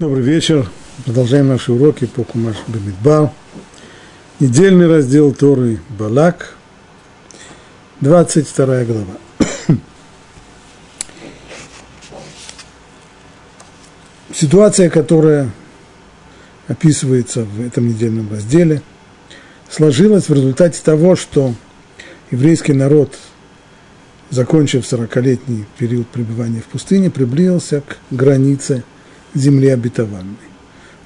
Добрый вечер. Продолжаем наши уроки по Кумаш Бамидбар. Недельный раздел Торы Балак, 22 глава. Ситуация, которая описывается в этом недельном разделе, сложилась в результате того, что еврейский народ, закончив 40-летний период пребывания в пустыне, приблизился к границе – земли обетованной.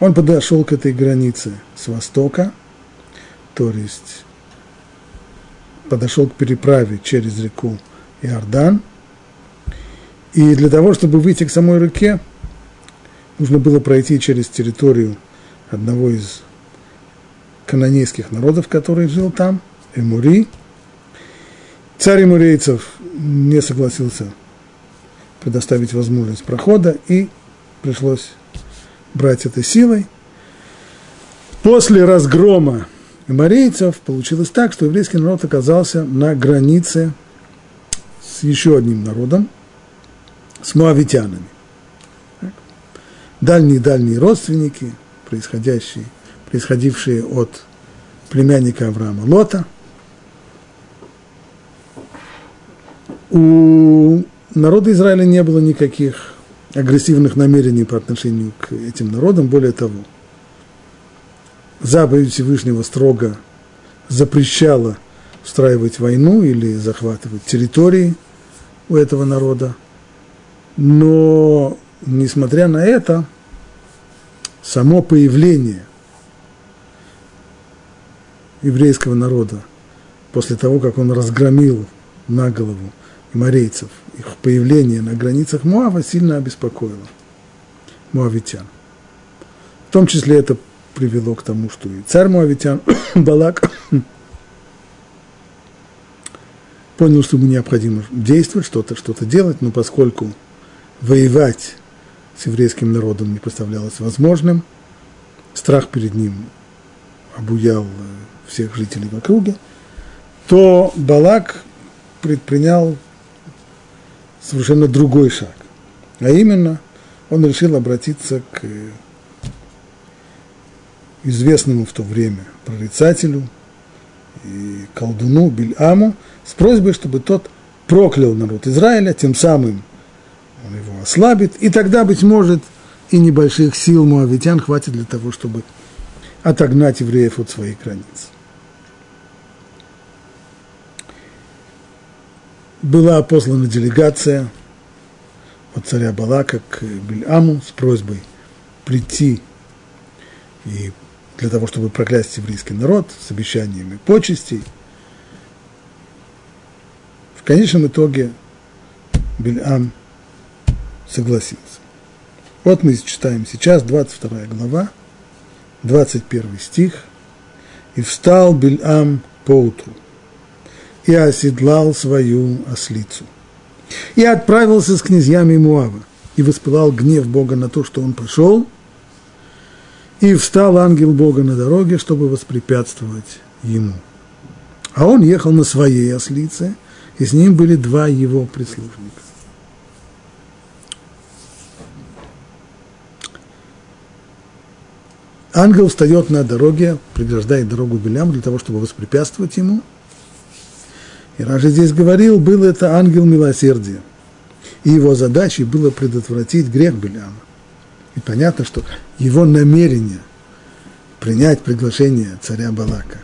Он подошел к этой границе с востока, то есть подошел к переправе через реку Иордан. И для того, чтобы выйти к самой реке, нужно было пройти через территорию одного из канонейских народов, который жил там, Эмури. Царь эмурейцев не согласился предоставить возможность прохода и пришлось брать это силой. После разгрома марийцев получилось так, что еврейский народ оказался на границе с еще одним народом, с муавитянами. Дальние-дальние родственники, происходящие, происходившие от племянника Авраама Лота. У народа Израиля не было никаких агрессивных намерений по отношению к этим народам. Более того, заповедь Всевышнего строго запрещала устраивать войну или захватывать территории у этого народа. Но, несмотря на это, само появление еврейского народа после того, как он разгромил на голову морейцев, их появление на границах Муава сильно обеспокоило муавитян. В том числе это привело к тому, что и царь муавитян Балак понял, что ему необходимо действовать, что-то что делать, но поскольку воевать с еврейским народом не представлялось возможным, страх перед ним обуял всех жителей в округе, то Балак предпринял совершенно другой шаг. А именно, он решил обратиться к известному в то время прорицателю и колдуну Бильаму с просьбой, чтобы тот проклял народ Израиля, тем самым он его ослабит, и тогда, быть может, и небольших сил муавитян хватит для того, чтобы отогнать евреев от своих границ. Была послана делегация от царя Балака к Бельаму с просьбой прийти и для того, чтобы проклясть еврейский народ с обещаниями почестей. В конечном итоге Бельам согласился. Вот мы читаем сейчас, 22 глава, 21 стих. «И встал Бельам поутру, и оседлал свою ослицу. И отправился с князьями Муава, и воспылал гнев Бога на то, что он пошел, и встал ангел Бога на дороге, чтобы воспрепятствовать ему. А он ехал на своей ослице, и с ним были два его прислужника. Ангел встает на дороге, преграждает дорогу Белям для того, чтобы воспрепятствовать ему – и Раши здесь говорил, был это ангел милосердия. И его задачей было предотвратить грех Беляма. И понятно, что его намерение принять приглашение царя Балака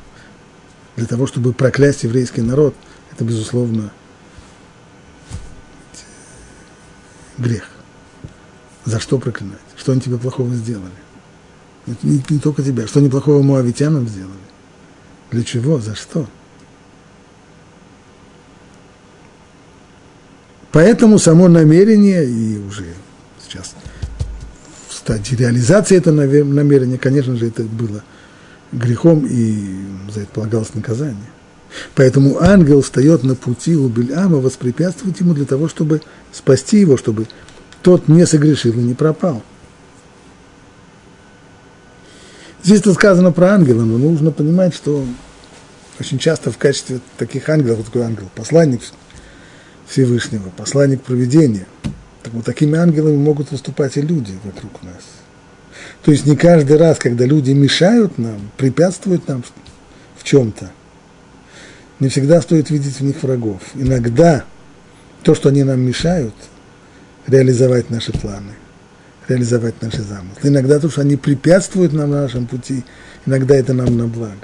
для того, чтобы проклясть еврейский народ, это, безусловно, грех. За что проклинать? Что они тебе плохого сделали? Не, не только тебя. Что неплохого муавитянам сделали? Для чего? За что? Поэтому само намерение, и уже сейчас в стадии реализации этого намерения, конечно же, это было грехом, и за это полагалось наказание. Поэтому ангел встает на пути у Бельама воспрепятствовать ему для того, чтобы спасти его, чтобы тот не согрешил и не пропал. Здесь тут сказано про ангела, но нужно понимать, что очень часто в качестве таких ангелов, вот такой ангел, посланник Всевышнего, посланник проведения. Так вот, такими ангелами могут выступать и люди вокруг нас. То есть не каждый раз, когда люди мешают нам, препятствуют нам в чем-то, не всегда стоит видеть в них врагов. Иногда то, что они нам мешают, реализовать наши планы, реализовать наши замыслы. Иногда то, что они препятствуют нам на нашем пути, иногда это нам на благо.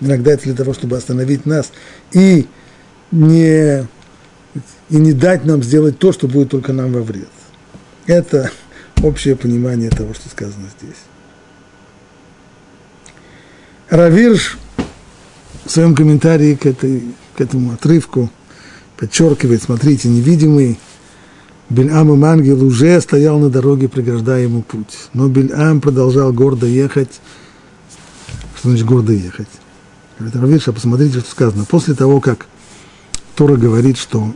Иногда это для того, чтобы остановить нас и не, и не дать нам сделать то, что будет только нам во вред. Это общее понимание того, что сказано здесь. Равирш в своем комментарии к, этой, к этому отрывку подчеркивает, смотрите, невидимый Бельам и ангел уже стоял на дороге, преграждая ему путь. Но Бельам продолжал гордо ехать. Что значит гордо ехать? Говорит, Равиша, посмотрите, что сказано. После того, как Тора говорит, что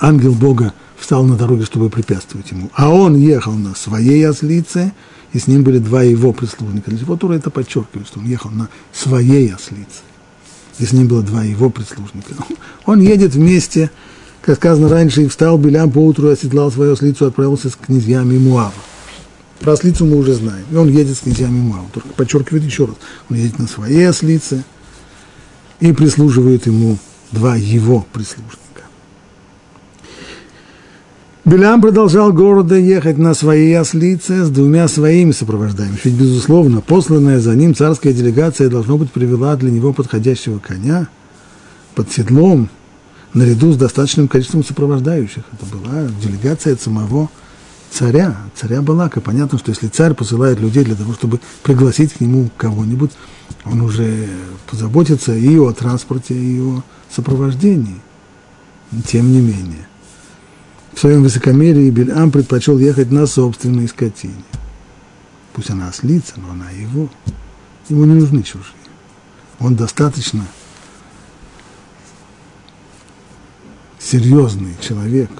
ангел Бога встал на дороге, чтобы препятствовать ему, а он ехал на своей ослице, и с ним были два его прислужника. Для чего Тора это подчеркивает, что он ехал на своей ослице, и с ним было два его прислужника. Он едет вместе, как сказано раньше, и встал Белям поутру, оседлал свою ослицу, отправился с князьями Муава. Про ослицу мы уже знаем. И он едет с князьями Муава. Только подчеркивает еще раз. Он едет на своей ослице и прислуживает ему два его прислужника. Белям продолжал города ехать на своей ослице с двумя своими сопровождаемыми. Ведь, безусловно, посланная за ним царская делегация, должно быть, привела для него подходящего коня под седлом, наряду с достаточным количеством сопровождающих. Это была делегация от самого царя, царя Балака. Понятно, что если царь посылает людей для того, чтобы пригласить к нему кого-нибудь, он уже позаботится и о транспорте, и о сопровождении. Тем не менее в своем высокомерии Бельам предпочел ехать на собственной скотине. Пусть она ослица, но она его. Ему не нужны чужие. Он достаточно серьезный человек,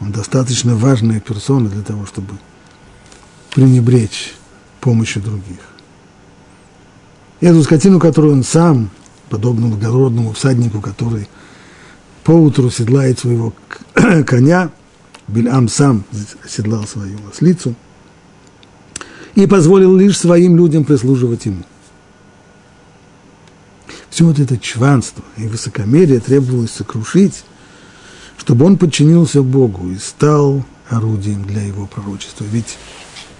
он достаточно важная персона для того, чтобы пренебречь помощью других. И эту скотину, которую он сам, подобно благородному всаднику, который поутру седлает своего коня, Бильам сам оседлал свою ослицу и позволил лишь своим людям прислуживать ему. Все вот это чванство и высокомерие требовалось сокрушить, чтобы он подчинился Богу и стал орудием для его пророчества. Ведь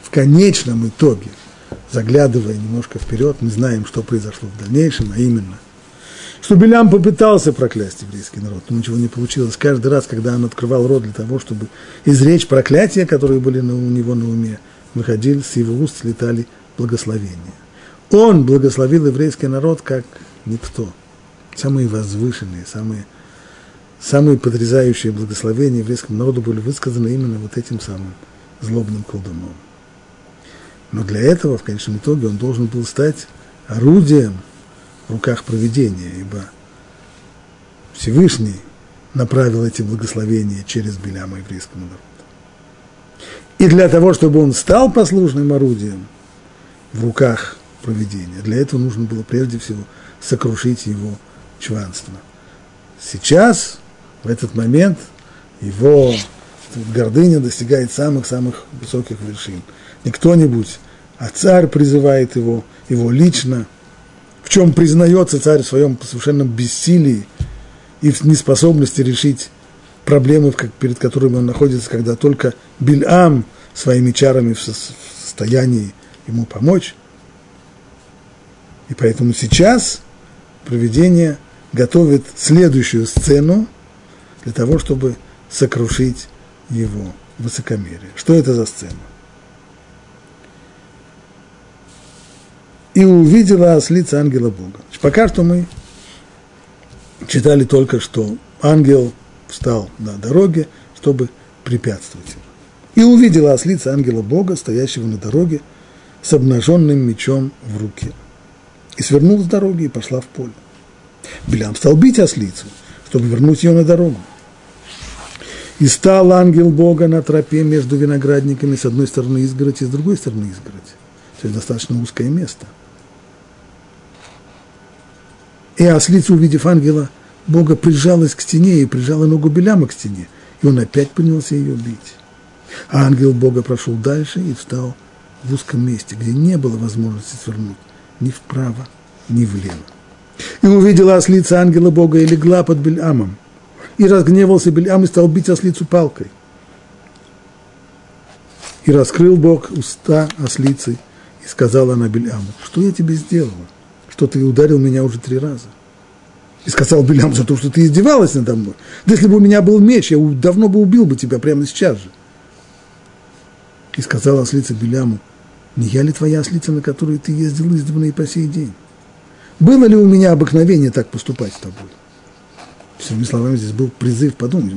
в конечном итоге, заглядывая немножко вперед, мы знаем, что произошло в дальнейшем, а именно – что Белям попытался проклясть еврейский народ, но ничего не получилось. Каждый раз, когда он открывал рот для того, чтобы изречь проклятия, которые были у него на уме, выходили, с его уст слетали благословения. Он благословил еврейский народ как никто. Самые возвышенные, самые, самые подрезающие благословения еврейскому народу были высказаны именно вот этим самым злобным колдуном. Но для этого, в конечном итоге, он должен был стать орудием – в руках проведения, ибо Всевышний направил эти благословения через Беляма еврейскому народу. И для того, чтобы он стал послушным орудием в руках проведения, для этого нужно было прежде всего сокрушить его чванство. Сейчас, в этот момент, его гордыня достигает самых-самых высоких вершин. Не кто-нибудь, а царь призывает его, его лично – в чем признается царь в своем совершенном бессилии и в неспособности решить проблемы, перед которыми он находится, когда только Бильам своими чарами в состоянии ему помочь. И поэтому сейчас проведение готовит следующую сцену для того, чтобы сокрушить его высокомерие. Что это за сцена? и увидела ослица ангела Бога. Пока что мы читали только, что ангел встал на дороге, чтобы препятствовать ему. И увидела ослица ангела Бога, стоящего на дороге, с обнаженным мечом в руке. И свернула с дороги и пошла в поле. Белям стал бить ослицу, чтобы вернуть ее на дорогу. И стал ангел Бога на тропе между виноградниками, с одной стороны изгородь и с другой стороны изгородь. То есть достаточно узкое место – и ослица, увидев ангела Бога, прижалась к стене и прижала ногу Беляма к стене. И он опять принялся ее бить. А ангел Бога прошел дальше и встал в узком месте, где не было возможности свернуть ни вправо, ни влево. И увидела ослица ангела Бога и легла под Бельамом. И разгневался Бельам и стал бить ослицу палкой. И раскрыл Бог уста ослицы, и сказала она Бельаму, что я тебе сделала, что ты ударил меня уже три раза. И сказал Белям за то, что ты издевалась надо мной. Да если бы у меня был меч, я давно бы убил бы тебя прямо сейчас же. И сказала ослица Беляму, не я ли твоя ослица, на которой ты ездил издавна и по сей день? Было ли у меня обыкновение так поступать с тобой? Всеми словами, здесь был призыв подумать.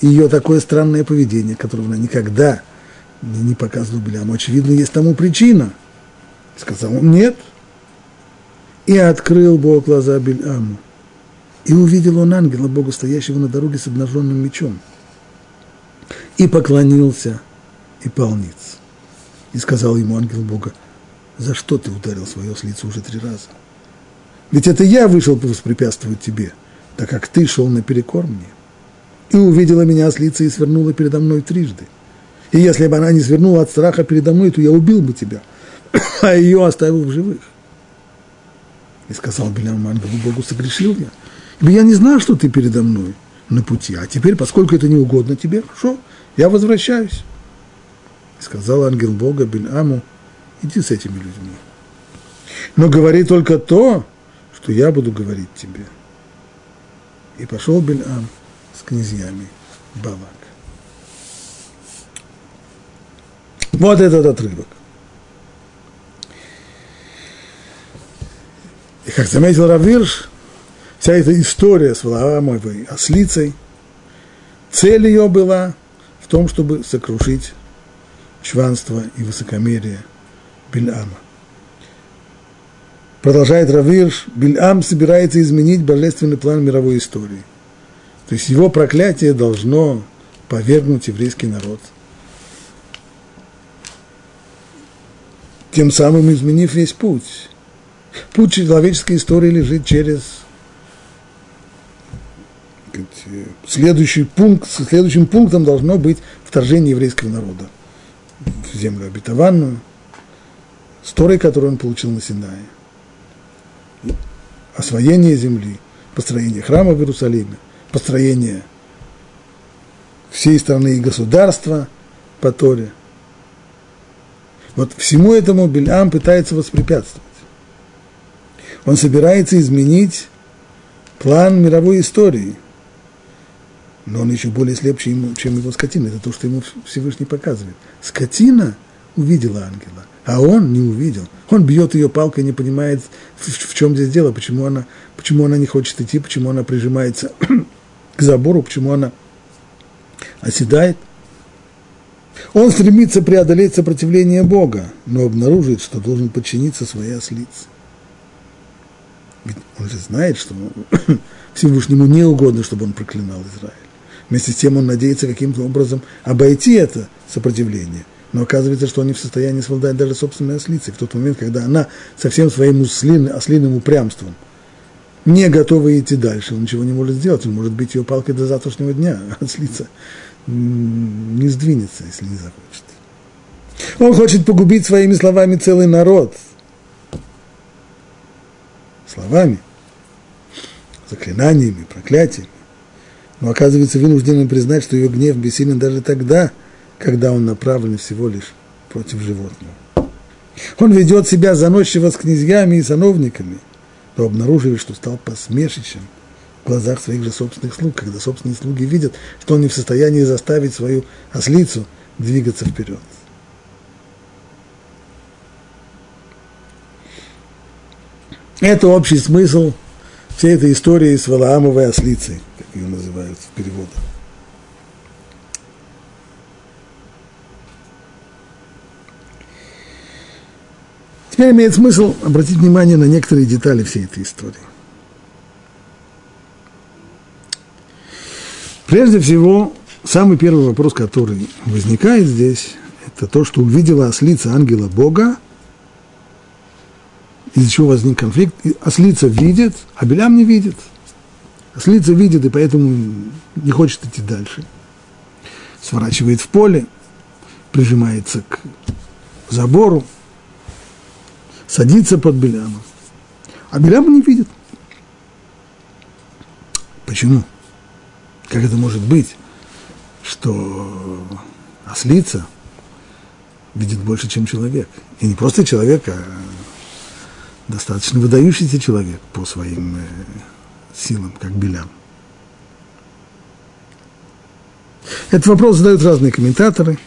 Ее такое странное поведение, которого она никогда не показывала Беляму. Очевидно, есть тому причина. Сказал он, нет, и открыл Бог глаза Бельаму. И увидел он ангела Бога, стоящего на дороге с обнаженным мечом. И поклонился, и пал ниц. И сказал ему ангел Бога, за что ты ударил свое с лица уже три раза? Ведь это я вышел воспрепятствовать тебе, так как ты шел наперекор мне. И увидела меня с лица и свернула передо мной трижды. И если бы она не свернула от страха передо мной, то я убил бы тебя, а ее оставил в живых. И сказал Белям ангелу Богу, согрешил я. Ибо я не знал, что ты передо мной на пути. А теперь, поскольку это не угодно тебе, хорошо, я возвращаюсь. И сказал ангел Бога Бельаму, иди с этими людьми. Но говори только то, что я буду говорить тебе. И пошел Бельам с князьями Балак. Вот этот отрывок. И как заметил Равирш, вся эта история с Валаамовой ослицей, цель ее была в том, чтобы сокрушить чванство и высокомерие Бильама. Продолжает Равирш, Бильам собирается изменить божественный план мировой истории. То есть его проклятие должно повергнуть еврейский народ. Тем самым изменив весь путь. Путь человеческой истории лежит через следующий пункт, следующим пунктом должно быть вторжение еврейского народа в землю обетованную, с которую он получил на Синае, освоение земли, построение храма в Иерусалиме, построение всей страны и государства по Торе. Вот всему этому Бельам пытается воспрепятствовать. Он собирается изменить план мировой истории. Но он еще более слеп, чем, его скотина. Это то, что ему Всевышний показывает. Скотина увидела ангела, а он не увидел. Он бьет ее палкой, не понимает, в, чем здесь дело, почему она, почему она не хочет идти, почему она прижимается к забору, почему она оседает. Он стремится преодолеть сопротивление Бога, но обнаруживает, что должен подчиниться своей ослице. Ведь он же знает, что Всевышнему не угодно, чтобы он проклинал Израиль. Вместе с тем он надеется каким-то образом обойти это сопротивление. Но оказывается, что он не в состоянии совладать даже собственной ослицей. В тот момент, когда она со всем своим ослиным, ослиным упрямством не готова идти дальше, он ничего не может сделать. Он может бить ее палкой до завтрашнего дня, а ослица не сдвинется, если не захочет. Он хочет погубить своими словами целый народ – словами, заклинаниями, проклятиями. Но оказывается вынужденным признать, что ее гнев бессилен даже тогда, когда он направлен всего лишь против животного. Он ведет себя заносчиво с князьями и сановниками, но обнаруживает, что стал посмешищем в глазах своих же собственных слуг, когда собственные слуги видят, что он не в состоянии заставить свою ослицу двигаться вперед. Это общий смысл всей этой истории с Валаамовой ослицей, как ее называют в переводах. Теперь имеет смысл обратить внимание на некоторые детали всей этой истории. Прежде всего, самый первый вопрос, который возникает здесь, это то, что увидела ослица ангела Бога – из-за чего возник конфликт. Ослица видит, а Белям не видит. Ослица видит и поэтому не хочет идти дальше. Сворачивает в поле, прижимается к забору, садится под Белямом. А Белям не видит. Почему? Как это может быть, что ослица видит больше, чем человек? И не просто человек, а достаточно выдающийся человек по своим э, силам, как Белям. Этот вопрос задают разные комментаторы.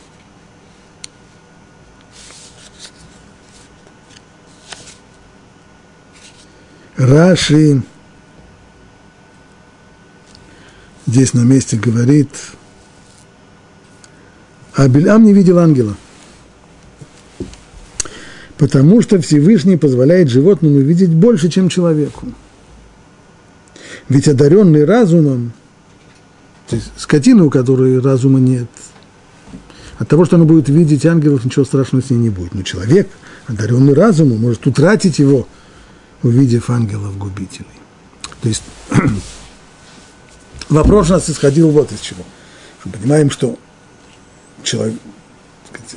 Раши здесь на месте говорит, а Бельам не видел ангела, потому что Всевышний позволяет животному видеть больше, чем человеку. Ведь одаренный разумом, то есть скотина, у которой разума нет, от того, что она будет видеть ангелов, ничего страшного с ней не будет. Но человек, одаренный разумом, может утратить его, увидев ангелов-губителей. То есть Вопрос у нас исходил вот из чего. Мы понимаем, что человек,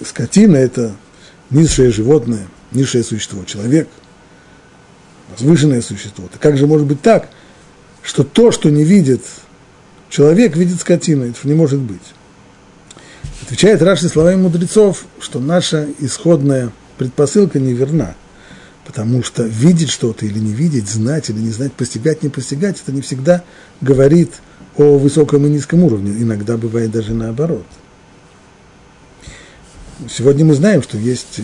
скотина – это низшее животное, низшее существо. Человек – возвышенное существо. Так как же может быть так, что то, что не видит человек, видит скотина? Это не может быть. Отвечает Раши словами мудрецов, что наша исходная предпосылка неверна. Потому что видеть что-то или не видеть, знать или не знать, постигать, не постигать, это не всегда говорит – о высоком и низком уровне, иногда бывает даже наоборот. Сегодня мы знаем, что есть, э,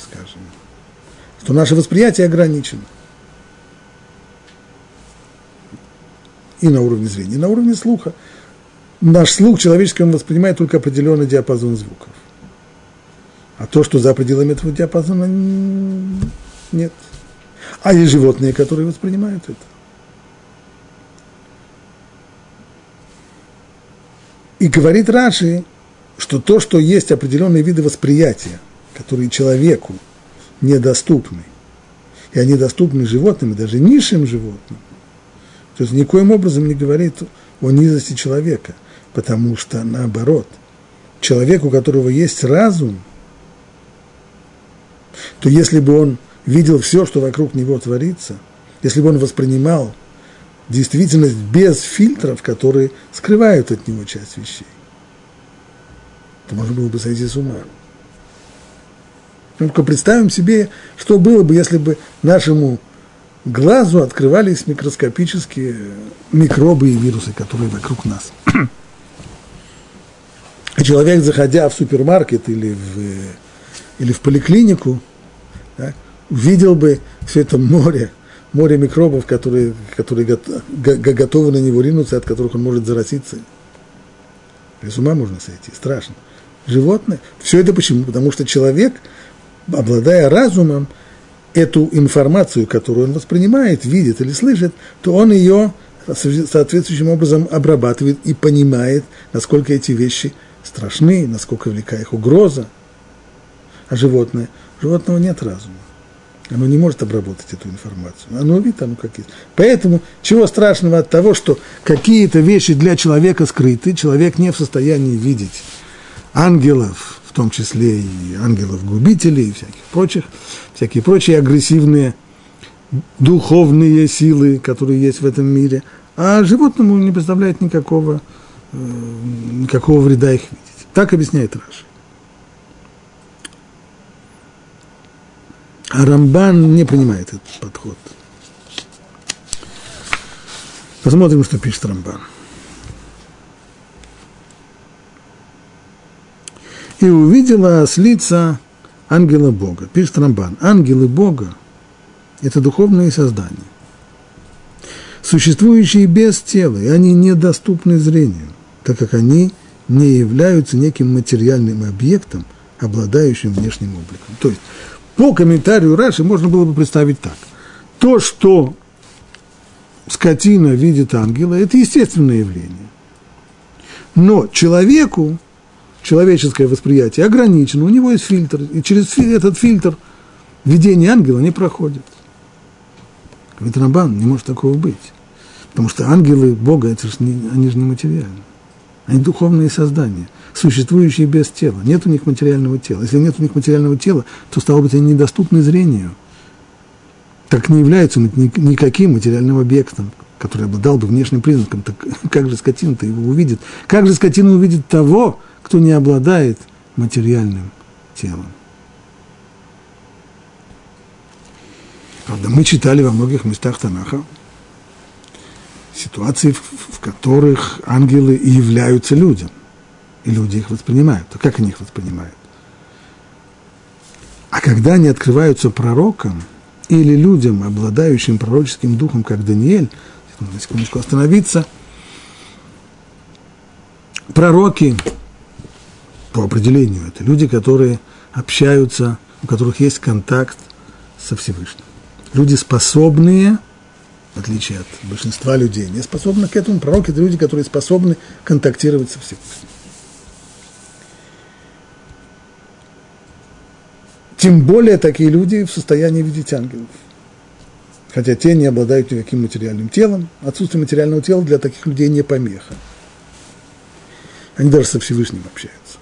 скажем, что наше восприятие ограничено. И на уровне зрения, и на уровне слуха. Наш слух человеческий, он воспринимает только определенный диапазон звуков. А то, что за пределами этого диапазона, нет. А есть животные, которые воспринимают это. И говорит Раши, что то, что есть определенные виды восприятия, которые человеку недоступны, и они доступны животным, и даже низшим животным, то есть никоим образом не говорит о низости человека, потому что наоборот, человек, у которого есть разум, то если бы он видел все, что вокруг него творится, если бы он воспринимал действительность без фильтров, которые скрывают от него часть вещей. То можно было бы сойти с ума. Только представим себе, что было бы, если бы нашему глазу открывались микроскопические микробы и вирусы, которые вокруг нас. И человек, заходя в супермаркет или в, или в поликлинику, да, видел бы все это море море микробов, которые, которые готовы на него ринуться, от которых он может заразиться. С ума можно сойти, страшно. Животное. Все это почему? Потому что человек, обладая разумом, эту информацию, которую он воспринимает, видит или слышит, то он ее соответствующим образом обрабатывает и понимает, насколько эти вещи страшны, насколько велика их угроза. А животное? Животного нет разума. Оно не может обработать эту информацию. Оно видит, оно как есть. Поэтому чего страшного от того, что какие-то вещи для человека скрыты, человек не в состоянии видеть ангелов, в том числе и ангелов-губителей, и всяких прочих, всякие прочие агрессивные духовные силы, которые есть в этом мире, а животному не представляет никакого, э, никакого вреда их видеть. Так объясняет Раша. А Рамбан не принимает этот подход. Посмотрим, что пишет Рамбан. И увидела ослица ангела Бога. Пишет Рамбан. Ангелы Бога – это духовные создания, существующие без тела, и они недоступны зрению, так как они не являются неким материальным объектом, обладающим внешним обликом. То есть по комментарию Раши можно было бы представить так. То, что скотина видит ангела, это естественное явление. Но человеку, человеческое восприятие ограничено, у него есть фильтр, и через этот фильтр видение ангела не проходит. Говорит Рамбан, не может такого быть. Потому что ангелы Бога, это же не, они же не материальны. Они духовные создания, существующие без тела. Нет у них материального тела. Если нет у них материального тела, то, стало быть, они недоступны зрению. Так не являются никаким материальным объектом, который обладал бы внешним признаком. Так как же скотина-то его увидит? Как же скотина увидит того, кто не обладает материальным телом? Правда, мы читали во многих местах Танаха ситуации, в которых ангелы и являются людям, и люди их воспринимают. А как они их воспринимают? А когда они открываются пророкам или людям, обладающим пророческим духом, как Даниэль, на секундочку остановиться, пророки, по определению, это люди, которые общаются, у которых есть контакт со Всевышним люди способные, в отличие от большинства людей, не способны к этому. Пророки – это люди, которые способны контактировать со Всевышним. Тем более такие люди в состоянии видеть ангелов. Хотя те не обладают никаким материальным телом. Отсутствие материального тела для таких людей не помеха. Они даже со Всевышним общаются.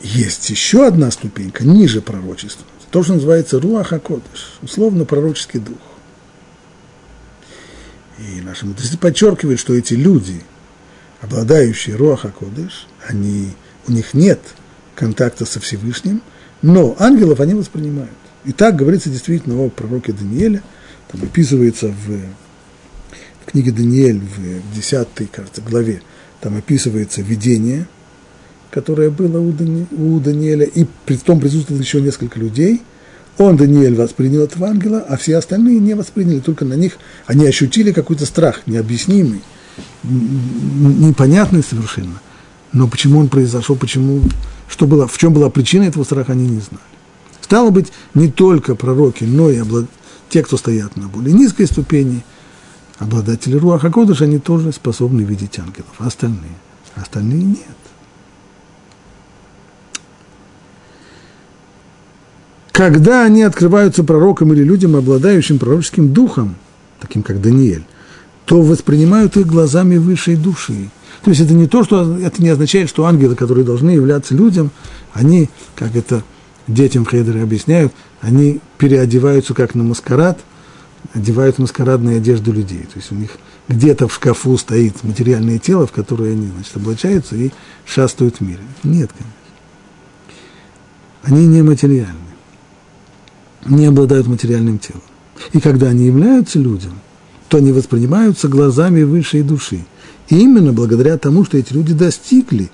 Есть еще одна ступенька ниже пророчества то, что называется Руаха Кодыш, условно пророческий дух. И наши мудрецы подчеркивают, что эти люди, обладающие Руаха Кодыш, они, у них нет контакта со Всевышним, но ангелов они воспринимают. И так говорится действительно о пророке Данииле, там описывается в, в книге Даниэль в 10 кажется, главе, там описывается видение – которое было у, Дани, у Даниэля, и при том присутствовало еще несколько людей. Он, Даниэль, воспринял этого ангела, а все остальные не восприняли, только на них они ощутили какой-то страх необъяснимый, непонятный совершенно. Но почему он произошел, почему, что было, в чем была причина этого страха, они не знали. Стало быть, не только пророки, но и облад... те, кто стоят на более низкой ступени, обладатели Руаха Кодыш, они тоже способны видеть ангелов, а остальные, остальные нет. Когда они открываются пророкам или людям, обладающим пророческим духом, таким как Даниэль, то воспринимают их глазами высшей души. То есть это не то, что это не означает, что ангелы, которые должны являться людям, они, как это детям в Хейдере объясняют, они переодеваются как на маскарад, одевают маскарадные одежду людей. То есть у них где-то в шкафу стоит материальное тело, в которое они значит, облачаются и шастают в мире. Нет, конечно. Они нематериальны не обладают материальным телом. И когда они являются людям, то они воспринимаются глазами высшей души. И именно благодаря тому, что эти люди достигли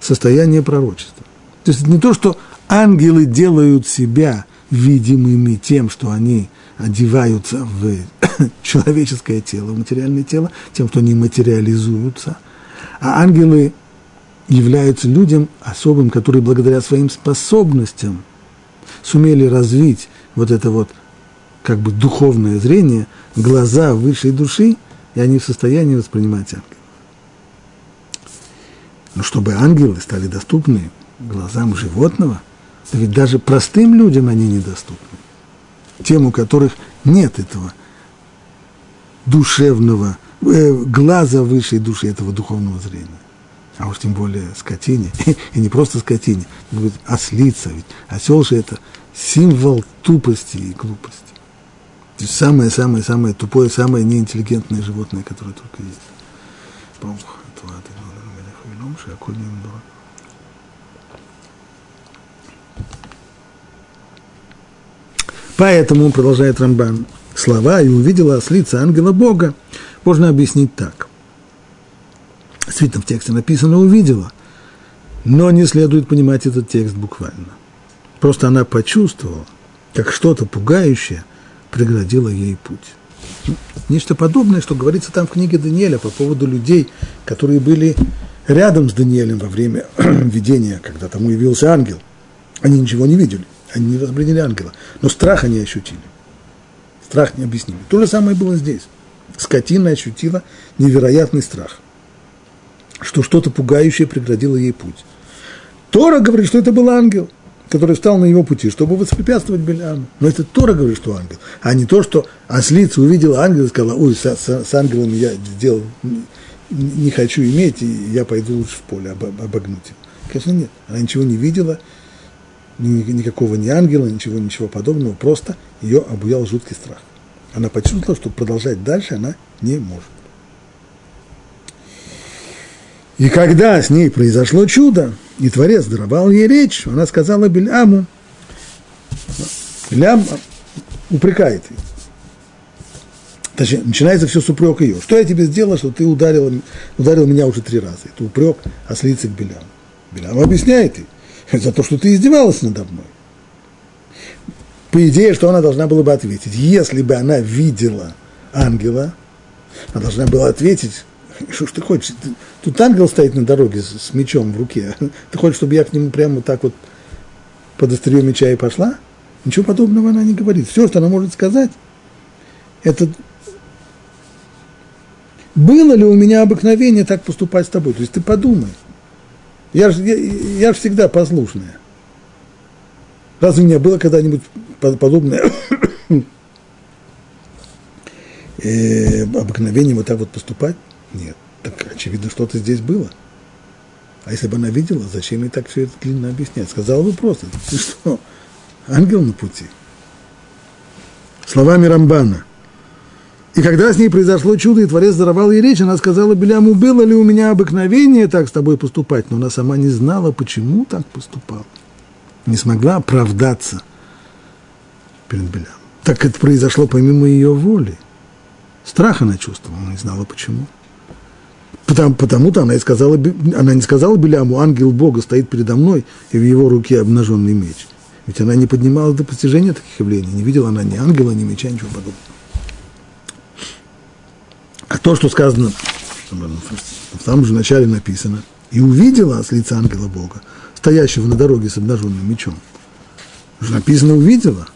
состояния пророчества. То есть не то, что ангелы делают себя видимыми тем, что они одеваются в человеческое тело, в материальное тело, тем, что они материализуются. А ангелы являются людям особым, которые благодаря своим способностям сумели развить вот это вот как бы духовное зрение, глаза высшей души, и они в состоянии воспринимать ангелов. Но чтобы ангелы стали доступны глазам животного, то ведь даже простым людям они недоступны. Тем, у которых нет этого душевного, э, глаза высшей души, этого духовного зрения. А уж тем более скотине, и не просто скотине, ослица, ведь осел же это символ тупости и глупости. Самое-самое-самое тупое, самое неинтеллигентное животное, которое только есть. Поэтому, продолжает Рамбан, слова «и увидела ослица ангела Бога» можно объяснить так. Действительно, в тексте написано «увидела», но не следует понимать этот текст буквально. Просто она почувствовала, как что-то пугающее преградило ей путь. Нечто подобное, что говорится там в книге Даниэля по поводу людей, которые были рядом с Даниэлем во время видения, когда тому явился ангел. Они ничего не видели, они не восприняли ангела, но страх они ощутили. Страх необъяснимый. То же самое было здесь. Скотина ощутила невероятный страх, что что-то пугающее преградило ей путь. Тора говорит, что это был ангел – который встал на его пути, чтобы воспрепятствовать Беляму. Но это Тора говорит, что ангел, а не то, что ослица увидела ангела и сказала, ой, с, с, с ангелом я сделал не хочу иметь, и я пойду лучше в поле обогнуть его. Конечно, нет. Она ничего не видела, никакого ни ангела, ничего, ничего подобного, просто ее обуял жуткий страх. Она почувствовала, что продолжать дальше она не может. И когда с ней произошло чудо, и Творец даровал ей речь, она сказала Бельаму, Бельам упрекает ее. Точнее, начинается все с упрека ее. Что я тебе сделал, что ты ударил, ударил меня уже три раза? Это упрек ослицы к Беляму. Белям объясняет ей за то, что ты издевалась надо мной. По идее, что она должна была бы ответить. Если бы она видела ангела, она должна была ответить, что ж ты хочешь, тут ангел стоит на дороге с, с мечом в руке, ты хочешь, чтобы я к нему прямо так вот под острие меча и пошла? Ничего подобного она не говорит. Все, что она может сказать, это было ли у меня обыкновение так поступать с тобой? То есть ты подумай. Я же я, я ж всегда послушная. Разве у меня было когда-нибудь подобное э, обыкновение вот так вот поступать? Нет. Так очевидно, что-то здесь было. А если бы она видела, зачем ей так все это длинно объяснять? Сказала бы просто, ты что, ангел на пути? Словами Рамбана. И когда с ней произошло чудо, и Творец даровал ей речь, она сказала Беляму, было ли у меня обыкновение так с тобой поступать, но она сама не знала, почему так поступала. Не смогла оправдаться перед Белямом. Так это произошло помимо ее воли. Страх она чувствовала, не знала почему. Потому, потому-то она, и сказала, она не сказала Беляму, ангел Бога стоит передо мной, и в его руке обнаженный меч. Ведь она не поднималась до постижения таких явлений, не видела она ни ангела, ни меча, ничего подобного. А то, что сказано, в самом же начале написано, и увидела с лица ангела Бога, стоящего на дороге с обнаженным мечом. Написано увидела.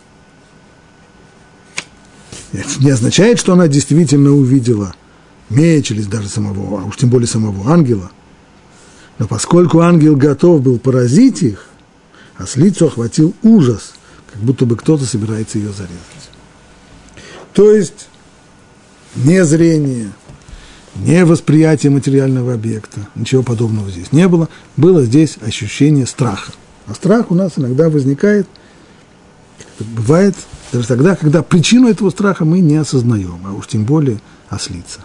Это не означает, что она действительно увидела меч или даже самого, а уж тем более самого ангела. Но поскольку ангел готов был поразить их, а с лицу охватил ужас, как будто бы кто-то собирается ее зарезать. То есть не зрение, не восприятие материального объекта, ничего подобного здесь не было. Было здесь ощущение страха. А страх у нас иногда возникает, бывает даже тогда, когда причину этого страха мы не осознаем, а уж тем более ослица.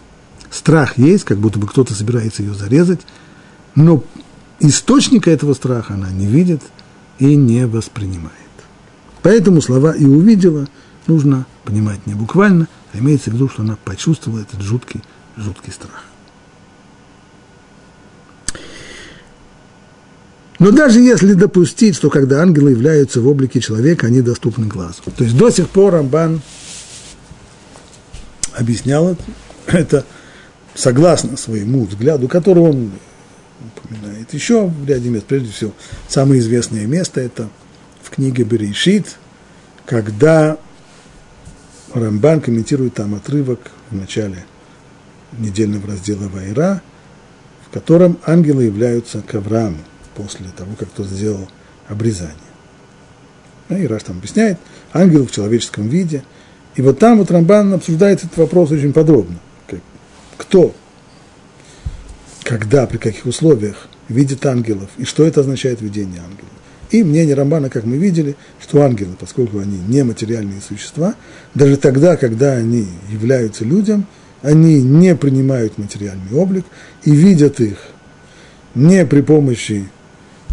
Страх есть, как будто бы кто-то собирается ее зарезать, но источника этого страха она не видит и не воспринимает. Поэтому слова «и увидела» нужно понимать не буквально, а имеется в виду, что она почувствовала этот жуткий, жуткий страх. Но даже если допустить, что когда ангелы являются в облике человека, они доступны глазу. То есть до сих пор Рамбан объяснял это, это согласно своему взгляду, которого он упоминает еще в ряде мест. Прежде всего, самое известное место – это в книге Берешит, когда Рамбан комментирует там отрывок в начале недельного раздела Вайра, в котором ангелы являются к Аврааму после того, как тот сделал обрезание. И Раш там объясняет, ангел в человеческом виде. И вот там вот Рамбан обсуждает этот вопрос очень подробно. Кто, когда, при каких условиях видит ангелов, и что это означает видение ангелов. И мнение Рамбана, как мы видели, что ангелы, поскольку они нематериальные существа, даже тогда, когда они являются людям, они не принимают материальный облик и видят их не при помощи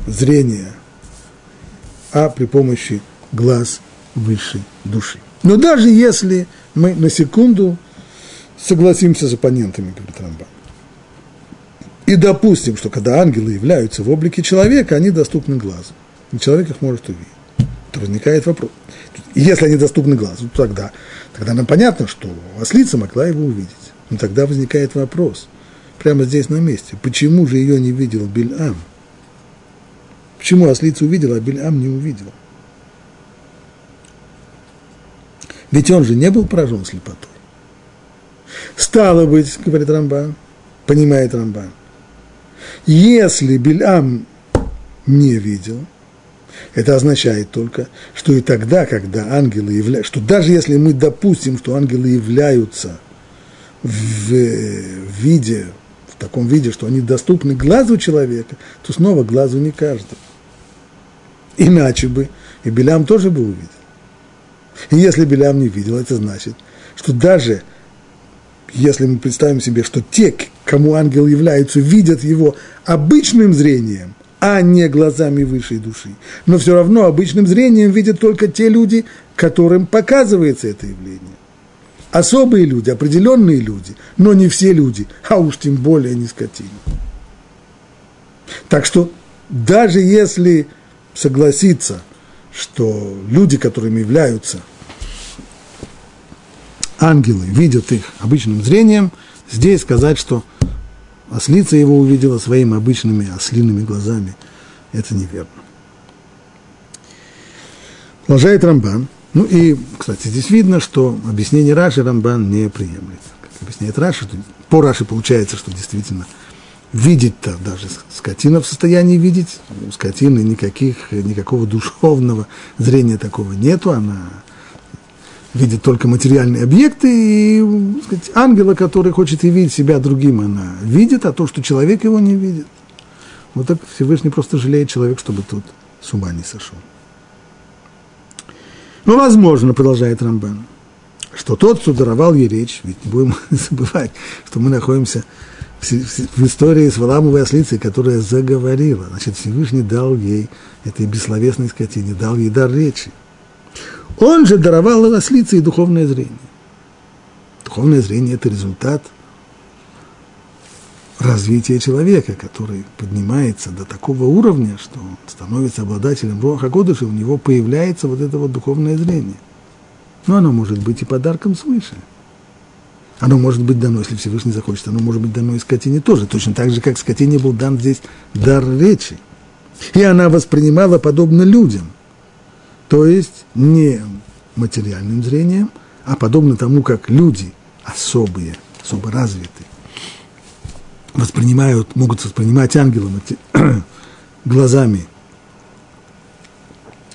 зрения, а при помощи глаз высшей души. Но даже если мы на секунду согласимся с оппонентами, говорит Рамбан, и допустим, что когда ангелы являются в облике человека, они доступны глазу и человек их может увидеть. То возникает вопрос. Если они доступны глазу, то тогда, тогда нам понятно, что ослица могла его увидеть. Но тогда возникает вопрос, прямо здесь на месте, почему же ее не видел Бильам? Почему ослица увидела, а Бильам не увидел? Ведь он же не был поражен слепотой. Стало быть, говорит Рамбан, понимает Рамбан, если Бильам не видел, это означает только, что и тогда, когда ангелы являются, что даже если мы допустим, что ангелы являются в, виде, в таком виде, что они доступны глазу человека, то снова глазу не каждого. Иначе бы и Белям тоже бы увидел. И если Белям не видел, это значит, что даже если мы представим себе, что те, кому ангел является, видят его обычным зрением, а не глазами высшей души. Но все равно обычным зрением видят только те люди, которым показывается это явление. Особые люди, определенные люди, но не все люди, а уж тем более не скотина. Так что даже если согласиться, что люди, которыми являются ангелы, видят их обычным зрением, здесь сказать, что ослица его увидела своими обычными ослиными глазами, это неверно. Продолжает Рамбан. Ну и, кстати, здесь видно, что объяснение Раши Рамбан не приемлет. Как объясняет Раши, по Раши получается, что действительно видеть-то даже скотина в состоянии видеть, у скотины никаких, никакого душевного зрения такого нету, она видит только материальные объекты, и сказать, ангела, который хочет явить себя другим, она видит, а то, что человек его не видит. Вот так Всевышний просто жалеет человека, чтобы тут с ума не сошел. Но возможно, продолжает Рамбан, что тот, кто даровал ей речь, ведь не будем забывать, что мы находимся в, в истории с Валамовой ослицей, которая заговорила. Значит, Всевышний дал ей, этой бессловесной скотине, дал ей дар речи. Он же даровал ослице и духовное зрение. Духовное зрение – это результат развития человека, который поднимается до такого уровня, что он становится обладателем Руаха Кодыша, у него появляется вот это вот духовное зрение. Но оно может быть и подарком свыше. Оно может быть дано, если Всевышний захочет, оно может быть дано и скотине тоже, точно так же, как скотине был дан здесь дар речи. И она воспринимала подобно людям, то есть не материальным зрением, а подобно тому, как люди особые, особо развитые, воспринимают, могут воспринимать ангела глазами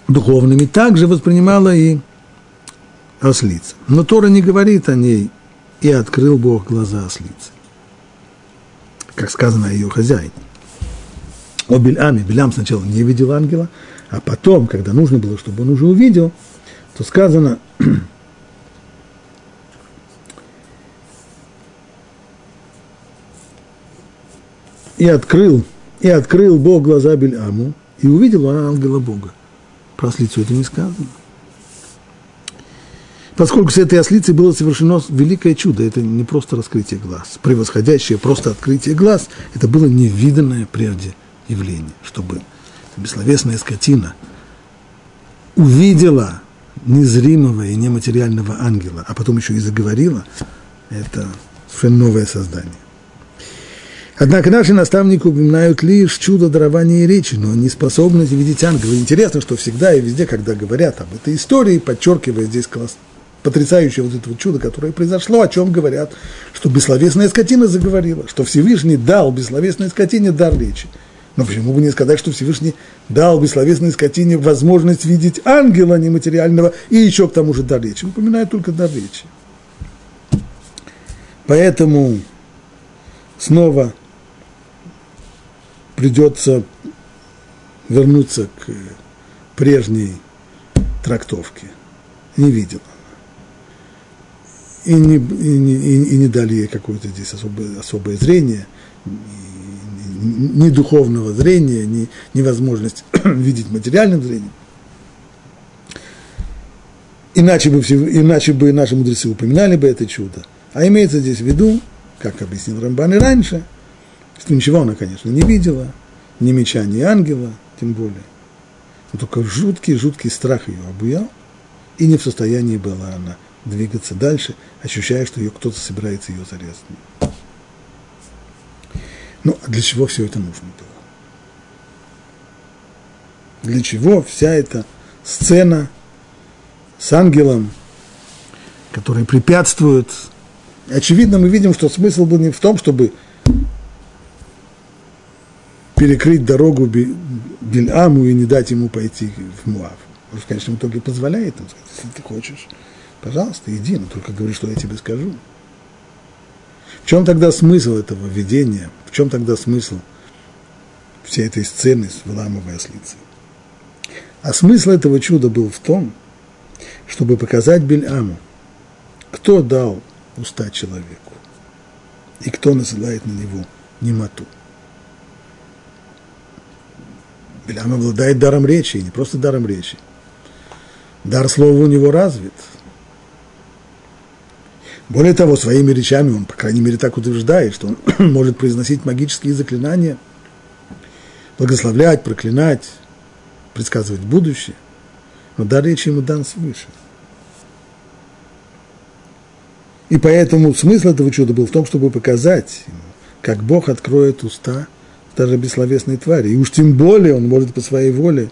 духовными, также воспринимала и ослица. Но Тора не говорит о ней, и открыл Бог глаза ослицы. Как сказано о ее хозяине. О Бельаме. Белям сначала не видел ангела, а потом, когда нужно было, чтобы он уже увидел, то сказано, и открыл, и открыл Бог глаза Бельаму, и увидел он ангела Бога. Про ослицу это не сказано. Поскольку с этой ослицей было совершено великое чудо, это не просто раскрытие глаз, превосходящее просто открытие глаз, это было невиданное прежде явление, чтобы бессловесная скотина увидела незримого и нематериального ангела, а потом еще и заговорила, это совершенно новое создание. Однако наши наставники упоминают лишь чудо дарования речи, но не способность видеть ангела. Интересно, что всегда и везде, когда говорят об этой истории, подчеркивая здесь класс, потрясающее вот это вот чудо, которое произошло, о чем говорят, что бессловесная скотина заговорила, что Всевышний дал бессловесной скотине дар речи. Но почему бы не сказать, что Всевышний дал бессловесной скотине возможность видеть ангела нематериального и еще к тому же дар речи? Упоминает только дар речи. Поэтому снова придется вернуться к прежней трактовке. Не видел И не, и, не, и не дали ей какое-то здесь особое, особое зрение, ни, духовного зрения, ни, ни возможность видеть материальным зрением. Иначе бы, иначе бы наши мудрецы упоминали бы это чудо. А имеется здесь в виду, как объяснил Рамбан и раньше – что ничего она, конечно, не видела, ни меча, ни ангела, тем более. Но только жуткий-жуткий страх ее обуял, и не в состоянии была она двигаться дальше, ощущая, что ее кто-то собирается ее зарезать. Ну, а для чего все это нужно было? Для чего вся эта сцена с ангелом, который препятствует? Очевидно, мы видим, что смысл был не в том, чтобы перекрыть дорогу Бильаму и не дать ему пойти в Муав. Он в конечном итоге позволяет ему сказать, если ты хочешь, пожалуйста, иди, но только говори, что я тебе скажу. В чем тогда смысл этого видения? В чем тогда смысл всей этой сцены с выламывая ослицей? А смысл этого чуда был в том, чтобы показать Бельаму, кто дал уста человеку и кто насылает на него немоту. Белям обладает даром речи, и не просто даром речи. Дар слова у него развит. Более того, своими речами он, по крайней мере, так утверждает, что он может произносить магические заклинания, благословлять, проклинать, предсказывать будущее. Но дар речи ему дан свыше. И поэтому смысл этого чуда был в том, чтобы показать ему, как Бог откроет уста даже бессловесной твари. И уж тем более он может по своей воле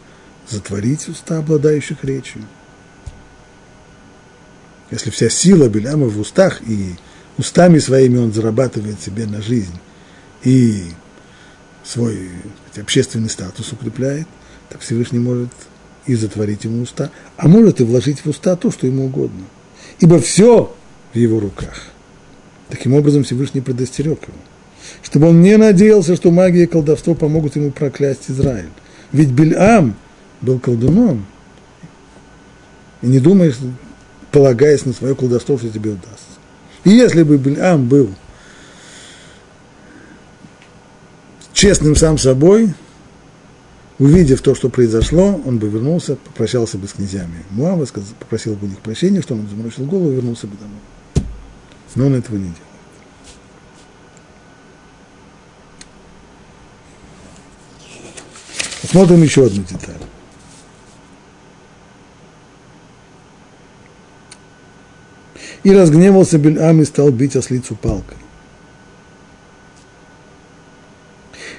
затворить уста, обладающих речью. Если вся сила Беляма в устах, и устами своими он зарабатывает себе на жизнь, и свой сказать, общественный статус укрепляет, так Всевышний может и затворить ему уста, а может и вложить в уста то, что ему угодно. Ибо все в его руках. Таким образом Всевышний предостерег его, чтобы он не надеялся, что магия и колдовство помогут ему проклясть Израиль. Ведь Бельам был колдуном, и не думаешь, полагаясь на свое колдовство, что тебе удастся. И если бы Бельам был честным сам собой, увидев то, что произошло, он бы вернулся, попрощался бы с князьями Муава, попросил бы у них прощения, что он заморочил голову и вернулся бы домой. Но он этого не делает. Посмотрим еще одну деталь. И разгневался Бельам и стал бить ослицу палкой.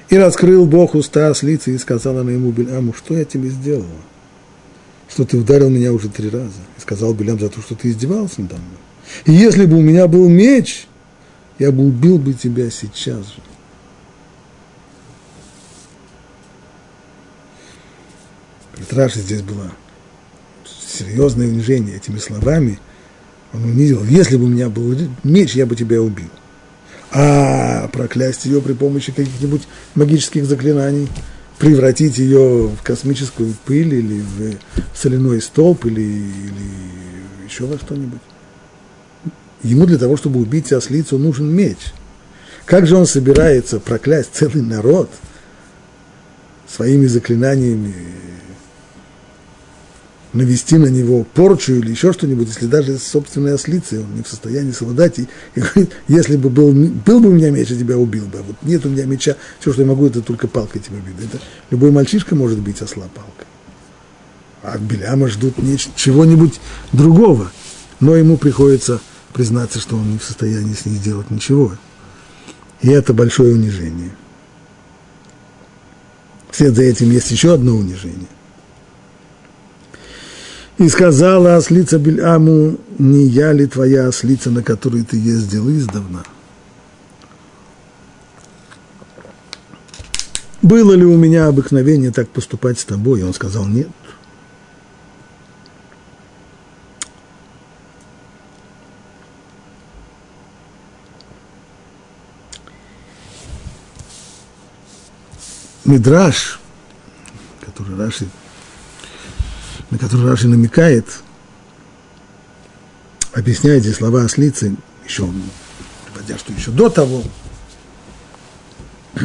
И раскрыл Бог уста ослицы и сказала она ему Бельаму, что я тебе сделала? Что ты ударил меня уже три раза. И сказал Бельам за то, что ты издевался надо мной. И если бы у меня был меч, я бы убил бы тебя сейчас же. Говорит, здесь было серьезное унижение этими словами. Он унизил, если бы у меня был меч, я бы тебя убил. А проклясть ее при помощи каких-нибудь магических заклинаний, превратить ее в космическую пыль или в соляной столб или, или еще во что-нибудь. Ему для того, чтобы убить ослицу, нужен меч. Как же он собирается проклясть целый народ своими заклинаниями, навести на него порчу или еще что-нибудь, если даже собственной ослицей он не в состоянии совладать. И, и говорит, если бы был, был бы у меня меч, я тебя убил бы. А вот нет у меня меча, все, что я могу, это только палкой тебя бить. Это любой мальчишка может бить осла палкой. А от Беляма ждут чего-нибудь другого. Но ему приходится признаться, что он не в состоянии с ней сделать ничего. И это большое унижение. Вслед за этим есть еще одно унижение. И сказала ослица Бельаму, не я ли твоя ослица, на которой ты ездил издавна? Было ли у меня обыкновение так поступать с тобой? И он сказал, нет. Мидраш, который Раши, на который Раши намекает, объясняет здесь слова ослицы, еще, приводя, что еще до того,